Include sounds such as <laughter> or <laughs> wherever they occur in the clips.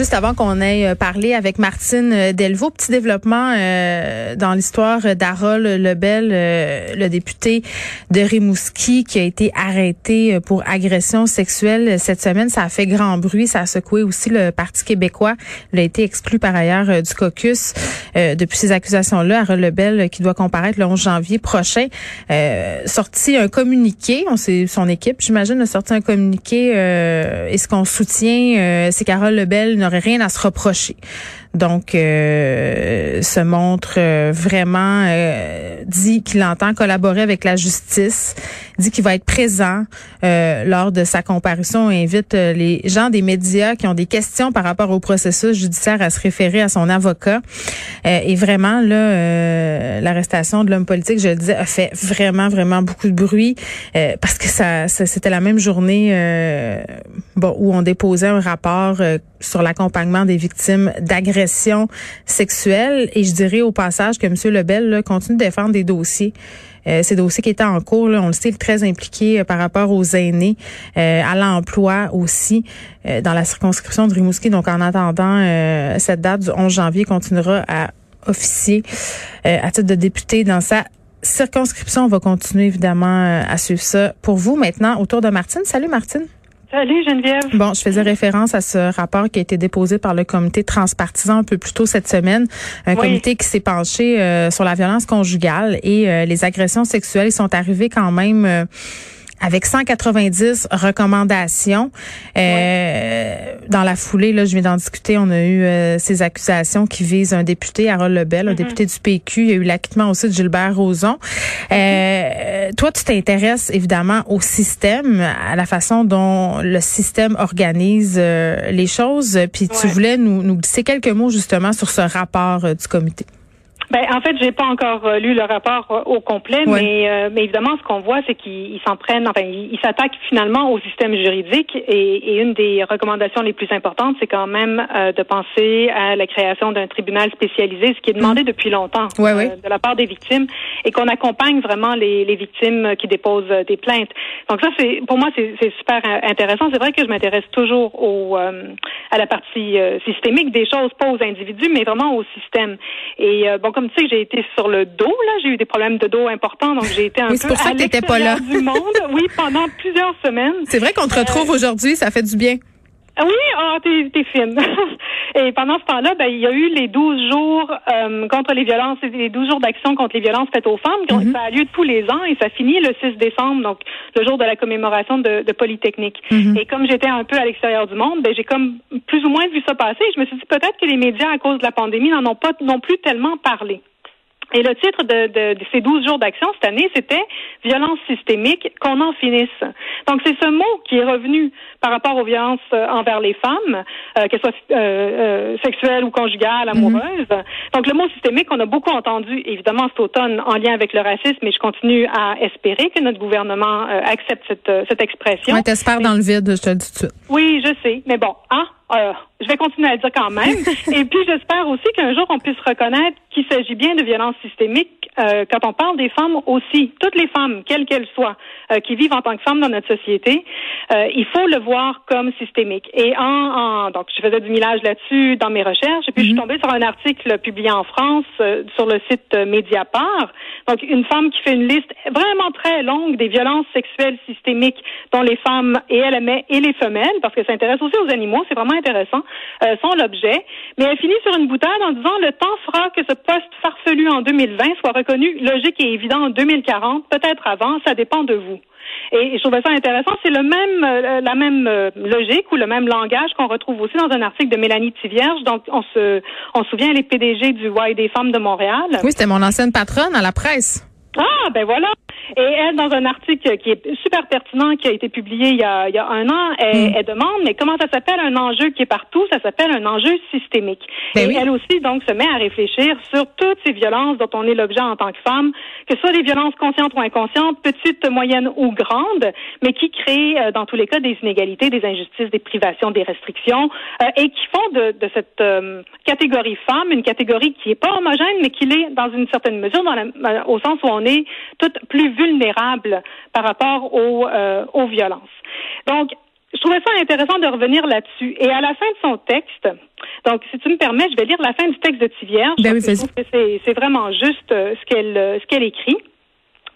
Juste avant qu'on ait euh, parlé avec Martine euh, Delvaux, petit développement euh, dans l'histoire d'Harold Lebel, le député de Rimouski qui a été arrêté pour agression sexuelle cette semaine. Ça a fait grand bruit, ça a secoué aussi le Parti québécois. Il a été exclu par ailleurs du caucus depuis ces accusations-là. Harold Lebel qui doit comparaître le 11 janvier prochain, sorti un communiqué, on sait son équipe, j'imagine, a sorti un communiqué et ce qu'on soutient, c'est qu'Harold Lebel rien à se reprocher. Donc, euh, se montre euh, vraiment euh, dit qu'il entend collaborer avec la justice, dit qu'il va être présent lors de sa comparution invite les gens des médias qui ont des questions par rapport au processus judiciaire à se référer à son avocat. et vraiment, là, l'arrestation de l'homme politique, je le disais, a fait vraiment, vraiment beaucoup de bruit parce que ça, c'était la même journée bon, où on déposait un rapport sur l'accompagnement des victimes d'agressions sexuelles. Et je dirais au passage que M. Lebel continue de défendre des dossiers. Euh, ces dossiers qui étaient en cours, là, on le sait, très impliqué euh, par rapport aux aînés, euh, à l'emploi aussi, dans la circonscription de Rimouski. Donc, en attendant, cette date du 11 janvier continuera à officier à titre de député dans sa circonscription. On va continuer évidemment à suivre ça pour vous. Maintenant, autour de Martine. Salut Martine. Salut Geneviève. Bon, je faisais référence à ce rapport qui a été déposé par le comité transpartisan un peu plus tôt cette semaine, un comité qui s'est penché euh, sur la violence conjugale et euh, les agressions sexuelles. Ils sont arrivés quand même euh, avec 190 recommandations. Euh, dans la foulée, là, je viens d'en discuter, on a eu euh, ces accusations qui visent un député, Harold Lebel, un mm-hmm. député du PQ. Il y a eu l'acquittement aussi de Gilbert Rozon. Euh, toi, tu t'intéresses évidemment au système, à la façon dont le système organise les choses. Puis tu voulais nous, nous glisser quelques mots justement sur ce rapport du comité. Ben, en fait, j'ai pas encore euh, lu le rapport euh, au complet, mais, euh, mais évidemment, ce qu'on voit, c'est qu'ils s'en prennent, enfin, ils s'attaquent finalement au système juridique. Et, et, une des recommandations les plus importantes, c'est quand même de penser à la création d'un tribunal spécialisé, ce qui est demandé mm. depuis longtemps de la part des victimes, et qu'on accompagne vraiment les, les, victimes qui déposent des plaintes. Donc ça, c'est pour moi, c'est super intéressant. C'est vrai que je m'intéresse toujours au, à la partie systémique des choses, pas aux individus, mais vraiment au système. Et bon, comme tu sais, j'ai été sur le dos, là. J'ai eu des problèmes de dos importants, donc j'ai été un oui, peu pour ça à pas là. du monde. Oui, pendant plusieurs semaines. C'est vrai qu'on te retrouve euh, aujourd'hui, ça fait du bien. Ah oui, ah, t'es, fine. <laughs> et pendant ce temps-là, ben, il y a eu les 12 jours euh, contre les violences, les 12 jours d'action contre les violences faites aux femmes. Mm-hmm. Ça a lieu tous les ans et ça finit le 6 décembre, donc le jour de la commémoration de, Polytechnique. Mm-hmm. Et comme j'étais un peu à l'extérieur du monde, ben, j'ai comme plus ou moins vu ça passer. Je me suis dit peut-être que les médias, à cause de la pandémie, n'en ont pas non plus tellement parlé. Et le titre de, de, de ces 12 jours d'action cette année, c'était Violence systémique, qu'on en finisse. Donc c'est ce mot qui est revenu par rapport aux violences euh, envers les femmes, euh, qu'elles soient euh, euh, sexuelles ou conjugales, mhm. amoureuses. Donc le mot systémique, on a beaucoup entendu évidemment cet automne en lien avec le racisme, et je continue à espérer que notre gouvernement accepte cette, cette expression. Ouais, t'espères dans le vide, je te le dis tout de suite. Oui, je sais, mais bon, hein, euh, je vais continuer à le dire quand même. <laughs> Et puis, j'espère aussi qu'un jour, on puisse reconnaître qu'il s'agit bien de violence systémique euh, quand on parle des femmes aussi. Toutes les femmes, quelles qu'elles soient, euh, qui vivent en tant que femmes dans notre société, il faut le voir comme systémique. Et en, en donc, je faisais du millage là-dessus dans mes recherches. Et puis, je suis mhm. tombée sur un article publié en France sur le site Mediapart. Donc, une femme qui fait une liste vraiment très longue des violences sexuelles systémiques dont les femmes et elle et les femelles, parce que ça intéresse aussi aux animaux. C'est vraiment intéressant, euh, sont l'objet. Mais elle finit sur une boutade en disant le temps fera que ce poste farfelu en 2020 soit reconnu logique et évident en 2040, peut-être avant, ça dépend de vous. Et je trouvais ça intéressant. C'est le même, euh, la même euh, logique ou le même langage qu'on retrouve aussi dans un article de Mélanie Tivierge. Donc, on se, on se souvient, les PDG du Y des femmes de Montréal. Oui, c'était mon ancienne patronne à la presse. Ah, ben voilà. Et elle, dans un article qui est super pertinent, qui a été publié il y a, il y a un an, elle, elle demande, mais comment ça s'appelle un enjeu qui est partout? Ça s'appelle un enjeu systémique. Ben et oui. elle aussi, donc, se met à réfléchir sur toutes ces violences dont on est l'objet en tant que femme, que ce soit des violences conscientes ou inconscientes, petites, moyennes ou grandes, mais qui créent, euh, dans tous les cas, des inégalités, des injustices, des privations, des restrictions, euh, et qui font de, de cette euh, catégorie femme une catégorie qui est pas homogène, mais qui l'est dans une certaine mesure, dans la- au sens où on est toutes plus vulnérables par rapport aux, euh, aux violences. Donc, je trouvais ça intéressant de revenir là-dessus. Et à la fin de son texte, donc si tu me permets, je vais lire la fin du texte de Tivierge. Ben oui, parce que je vas-y. trouve que c'est, vraiment juste ce qu'elle euh, ce qu'elle écrit.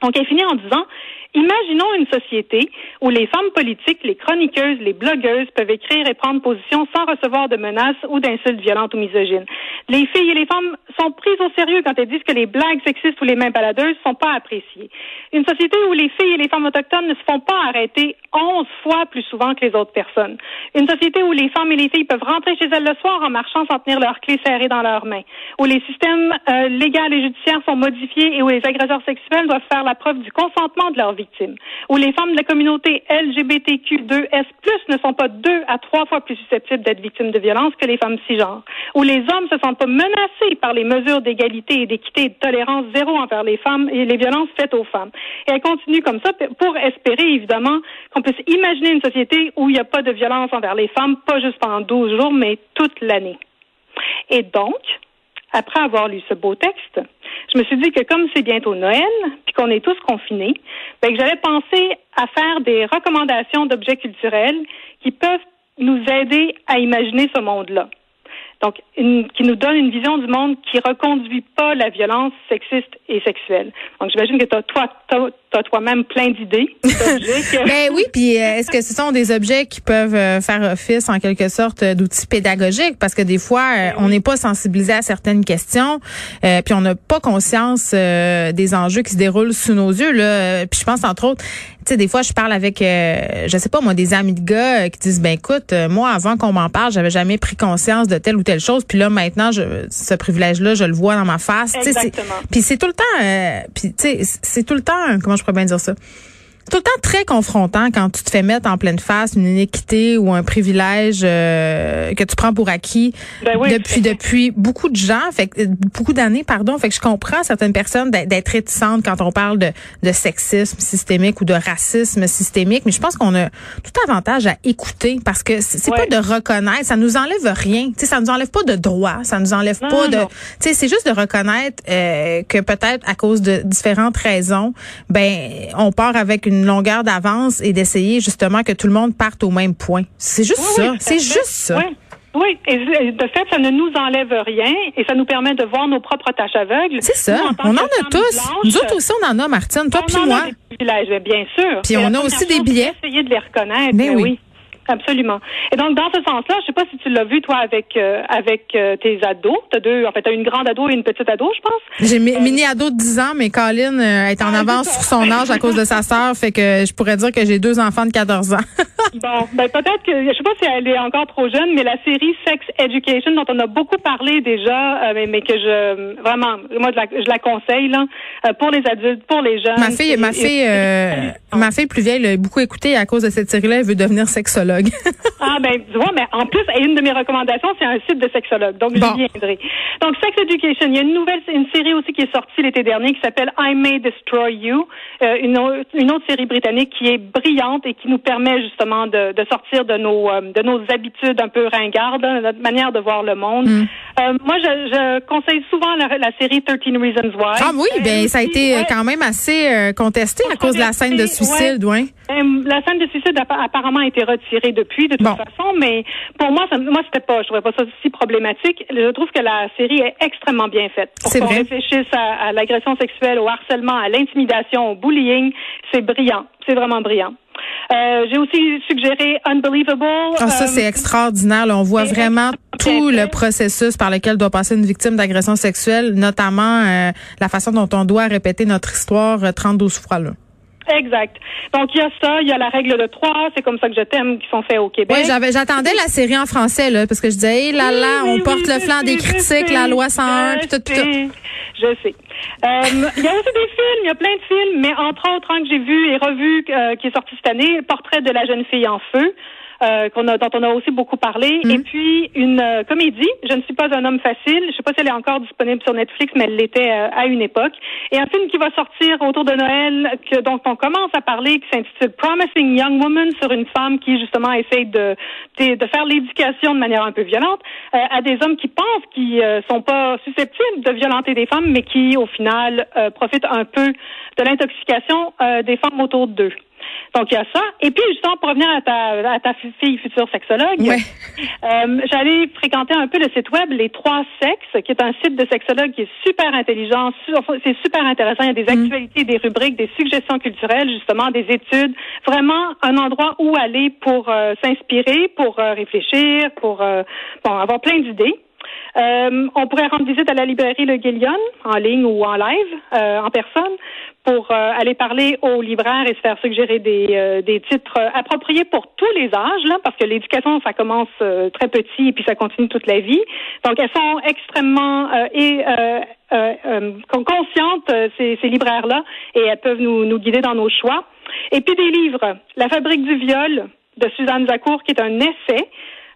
Donc, elle finit en disant Imaginons une société où les femmes politiques, les chroniqueuses, les blogueuses peuvent écrire et prendre position sans recevoir de menaces ou d'insultes violentes ou misogynes. Les filles et les femmes sont prises au sérieux quand elles disent que les blagues sexistes ou les mains baladeuses sont pas appréciées. Une société où les filles et les femmes autochtones ne se font pas arrêter onze fois plus souvent que les autres personnes. Une société où les femmes et les filles peuvent rentrer chez elles le soir en marchant sans tenir leurs clés serrées dans leurs mains. Où les systèmes euh, légaux et judiciaires sont modifiés et où les agresseurs sexuels doivent faire la preuve du consentement de leurs victimes. Où les femmes de la communauté LGBTQ2S+, ne sont pas deux à trois fois plus susceptibles d'être victimes de violences que les femmes cisgenres. Où les hommes se sentent pas menacés par les mesures d'égalité et d'équité et de tolérance zéro envers les femmes et les violences faites aux femmes. Et elle continue comme ça pour espérer, évidemment, qu'on puisse imaginer une société où il n'y a pas de violence envers les femmes, pas juste pendant 12 jours, mais toute l'année. Et donc, après avoir lu ce beau texte, je me suis dit que comme c'est bientôt Noël, puis qu'on est tous confinés, ben que j'allais penser à faire des recommandations d'objets culturels qui peuvent nous aider à imaginer ce monde-là. Donc, une, qui nous donne une vision du monde qui reconduit pas la violence sexiste et sexuelle. Donc, j'imagine que tu as toi, t'as- t'as toi-même plein d'idées, <laughs> Ben oui, puis euh, est-ce que ce sont des objets qui peuvent euh, faire office en quelque sorte euh, d'outils pédagogiques? Parce que des fois euh, on n'est pas sensibilisé à certaines questions, euh, puis on n'a pas conscience euh, des enjeux qui se déroulent sous nos yeux là. Puis je pense entre autres, tu sais des fois je parle avec euh, je sais pas moi des amis de gars euh, qui disent ben écoute, euh, moi avant qu'on m'en parle, j'avais jamais pris conscience de telle ou telle chose, puis là maintenant je, ce privilège là, je le vois dans ma face, Exactement. puis c'est tout le temps, euh, puis tu sais, c'est tout le temps, comment je pourrais bien dire ça? Tout le temps très confrontant quand tu te fais mettre en pleine face une inéquité ou un privilège euh, que tu prends pour acquis Ben oui, depuis depuis beaucoup de gens, fait beaucoup d'années, pardon. Fait que je comprends certaines personnes d'être réticentes quand on parle de, de sexisme systémique ou de racisme systémique, mais je pense qu'on a tout avantage à écouter parce que c'est Ouais. pas de reconnaître, ça nous enlève rien. Tu sais, ça nous enlève pas de droit, ça nous enlève Non, pas non, de. Tu sais, c'est juste de reconnaître euh, que peut-être à cause de différentes raisons, ben on part avec une longueur d'avance et d'essayer justement que tout le monde parte au même point. C'est juste Oui, ça. oui, c'est juste ça. Oui. Oui, et de fait, ça ne nous enlève rien et ça nous permet de voir nos propres tâches aveugles. C'est ça. Nous, On en a tous. blanches, Nous autres aussi, on en a, Martine. Toi on puis en a moi. des privilèges, bien sûr. Puis on a aussi des billets. Essayer de les reconnaître. Ben mais oui. Absolument. Et donc, dans ce sens-là, je sais pas si tu l'as vu, toi, avec euh, avec euh, tes ados. T'as deux, en fait, t'as une grande ado et une petite ado, je pense. J'ai mi- mini ado de 10 ans, mais Colin euh, est en Ah, avance sur son âge à cause de sa sœur, fait que je pourrais dire que j'ai deux enfants de 14 ans. <laughs> Bon, ben peut-être que je sais pas si elle est encore trop jeune, mais la série Sex Education dont on a beaucoup parlé déjà, euh, mais, mais que je vraiment, moi je la, je la conseille là euh, pour les adultes, pour les jeunes. ma fille, ma Et- fille, et- euh, ma fille plus vieille l'a beaucoup écouté à cause de cette série-là, elle veut devenir sexologue. <laughs> Ah ben tu vois, mais en plus, une de mes recommandations, c'est un site de sexologue, donc Bon. j'y viendrai. Donc Sex Education, il y a une nouvelle, une série aussi qui est sortie l'été dernier qui s'appelle I May Destroy You, euh, une, au- une autre série britannique qui est brillante et qui nous permet justement de, de sortir de nos euh, de nos habitudes un peu ringardes, hein, notre manière de voir le monde. Mm. Euh, moi, je, je conseille souvent la, la série 13 Reasons Why. ah oui, ben ça a été euh, ouais. quand même assez euh, contesté à cause de la scène de suicide, ouais. Euh, La scène de suicide a apparemment été retirée depuis, de toute Bon. façon, mais pour moi, ça, moi c'était pas, je trouvais pas ça si problématique. Je trouve que la série est extrêmement bien faite. Pour C'est qu'on vrai. réfléchisse à, à l'agression sexuelle, au harcèlement, à l'intimidation, au bullying, c'est brillant. C'est vraiment brillant. Euh, J'ai aussi suggéré Unbelievable. Ah, ça, Euh, c'est extraordinaire. là. On voit vraiment tout le processus par lequel doit passer une victime d'agression sexuelle, notamment euh, la façon dont on doit répéter notre histoire euh, 32 fois. Là. Exact. Donc, il y a ça, il y a la règle de trois, c'est comme ça que je t'aime, qui sont faits au Québec. Oui, j'avais, j'attendais la série en français, là, parce que je disais, hé là là, Oui, on oui, porte oui, le flanc des critiques, sais, la loi 101, puis tout, tout. sais, Je sais. Euh, il y a aussi des films, il y a plein de films, mais entre autres, un que j'ai vu et revu euh, qui est sorti cette année, Portrait de la jeune fille en feu. Euh, qu'on a, dont on a aussi beaucoup parlé. Et puis une euh, comédie, Je ne suis pas un homme facile. Je sais pas si elle est encore disponible sur Netflix, mais elle l'était euh, à une époque. Et un film qui va sortir autour de Noël, que, dont on commence à parler, qui s'intitule Promising Young Woman, sur une femme qui justement essaie de, de, de faire l'éducation de manière un peu violente euh, à des hommes qui pensent qu'ils sont pas susceptibles de violenter des femmes, mais qui au final profitent un peu de l'intoxication des femmes autour d'eux. Donc, il y a ça. Et puis, justement, pour revenir à ta, à ta fille future sexologue, Ouais. euh, j'allais fréquenter un peu le site web Les Trois Sexes, qui est un site de sexologue qui est super intelligent. C'est super intéressant. Il y a des actualités, des rubriques, des suggestions culturelles, justement, des études. Vraiment un endroit où aller pour euh, s'inspirer, pour euh, réfléchir, pour euh, bon, avoir plein d'idées. Euh, on pourrait rendre visite à la librairie Le Guélion, en ligne ou en live, euh, en personne, pour euh, aller parler aux libraires et se faire suggérer des, euh, des titres appropriés pour tous les âges, là, parce que l'éducation, ça commence très petit et puis ça continue toute la vie. Donc, elles sont extrêmement et con- conscientes, ces, ces libraires-là, et elles peuvent nous, nous guider dans nos choix. Et puis des livres. La fabrique du viol de Suzanne Zacour, qui est un essai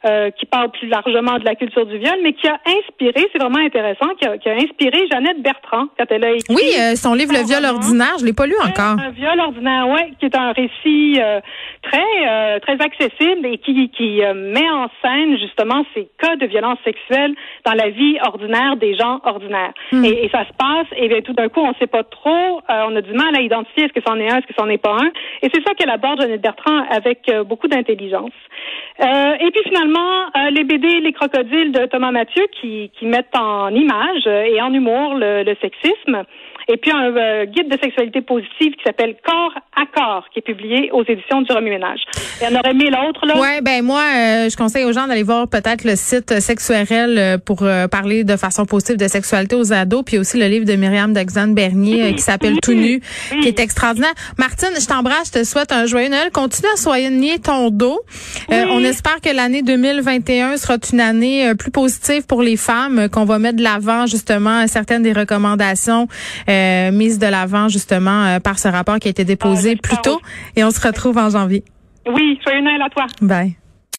euh, qui parle plus largement de la culture du viol, mais qui a inspiré, c'est vraiment intéressant, qui a, qui a inspiré Jeannette Bertrand quand elle a écrit. Oui, euh, son livre Le viol ordinaire, je l'ai pas lu encore. Un viol ordinaire, ouais, qui est un récit euh, très euh, très accessible et qui qui euh, met en scène justement ces cas de violence sexuelle dans la vie ordinaire des gens ordinaires. Et, et ça se passe et bien tout d'un coup on sait pas trop, euh, on a du mal à identifier est-ce que c'en est un, est-ce que c'en est pas un. Et c'est ça qu'elle aborde Jeannette Bertrand avec beaucoup d'intelligence. Euh, et puis finalement euh, les BD Les crocodiles de Thomas Mathieu qui qui mettent en image et en humour le sexisme. Et puis un euh, guide de sexualité positive qui s'appelle Corps à corps, qui est publié aux éditions du Remue-Ménage. Et on aurait mis l'autre, là. Ouais, ben moi, euh, je conseille aux gens d'aller voir peut-être le site Sexuel euh, pour euh, parler de façon positive de sexualité aux ados, puis aussi le livre de Myriam Dexane Bernier euh, qui s'appelle. Tout nu, qui est extraordinaire. Martine, je t'embrasse, je te souhaite un joyeux Noël. Continue à soigner ton dos. Euh, Oui. on espère que l'année 2021 sera une année plus positive pour les femmes, qu'on va mettre de l'avant justement certaines des recommandations euh, mises de l'avant justement euh, par ce rapport qui a été déposé Ah, plus j'espère tôt. Et on se retrouve en janvier. Oui, joyeux Noël à toi. Bye.